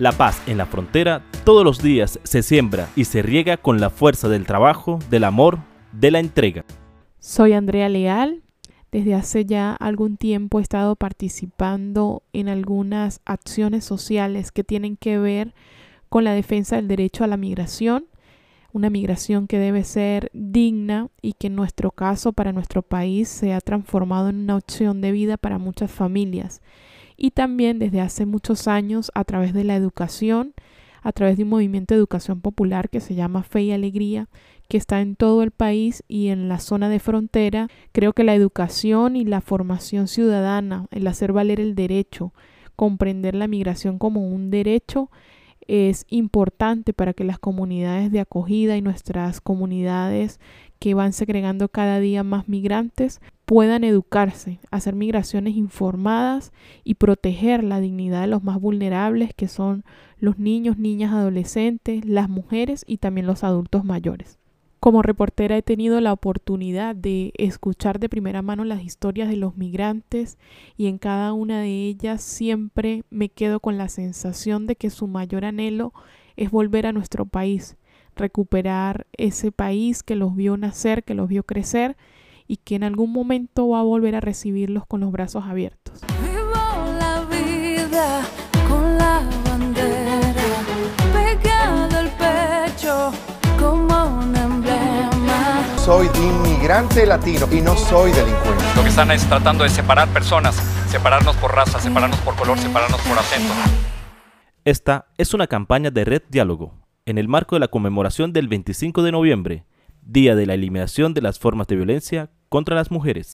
La paz en la frontera todos los días se siembra y se riega con la fuerza del trabajo, del amor, de la entrega. Soy Andrea Leal. Desde hace ya algún tiempo he estado participando en algunas acciones sociales que tienen que ver con la defensa del derecho a la migración, una migración que debe ser digna y que en nuestro caso, para nuestro país, se ha transformado en una opción de vida para muchas familias y también desde hace muchos años a través de la educación, a través de un movimiento de educación popular que se llama Fe y Alegría, que está en todo el país y en la zona de frontera. Creo que la educación y la formación ciudadana, el hacer valer el derecho, comprender la migración como un derecho, es importante para que las comunidades de acogida y nuestras comunidades que van segregando cada día más migrantes puedan educarse, hacer migraciones informadas y proteger la dignidad de los más vulnerables que son los niños, niñas, adolescentes, las mujeres y también los adultos mayores. Como reportera he tenido la oportunidad de escuchar de primera mano las historias de los migrantes y en cada una de ellas siempre me quedo con la sensación de que su mayor anhelo es volver a nuestro país, recuperar ese país que los vio nacer, que los vio crecer y que en algún momento va a volver a recibirlos con los brazos abiertos. Soy inmigrante latino y no soy delincuente. Lo que están es tratando de separar personas, separarnos por raza, separarnos por color, separarnos por acento. Esta es una campaña de Red Diálogo, en el marco de la conmemoración del 25 de noviembre, Día de la Eliminación de las Formas de Violencia contra las Mujeres.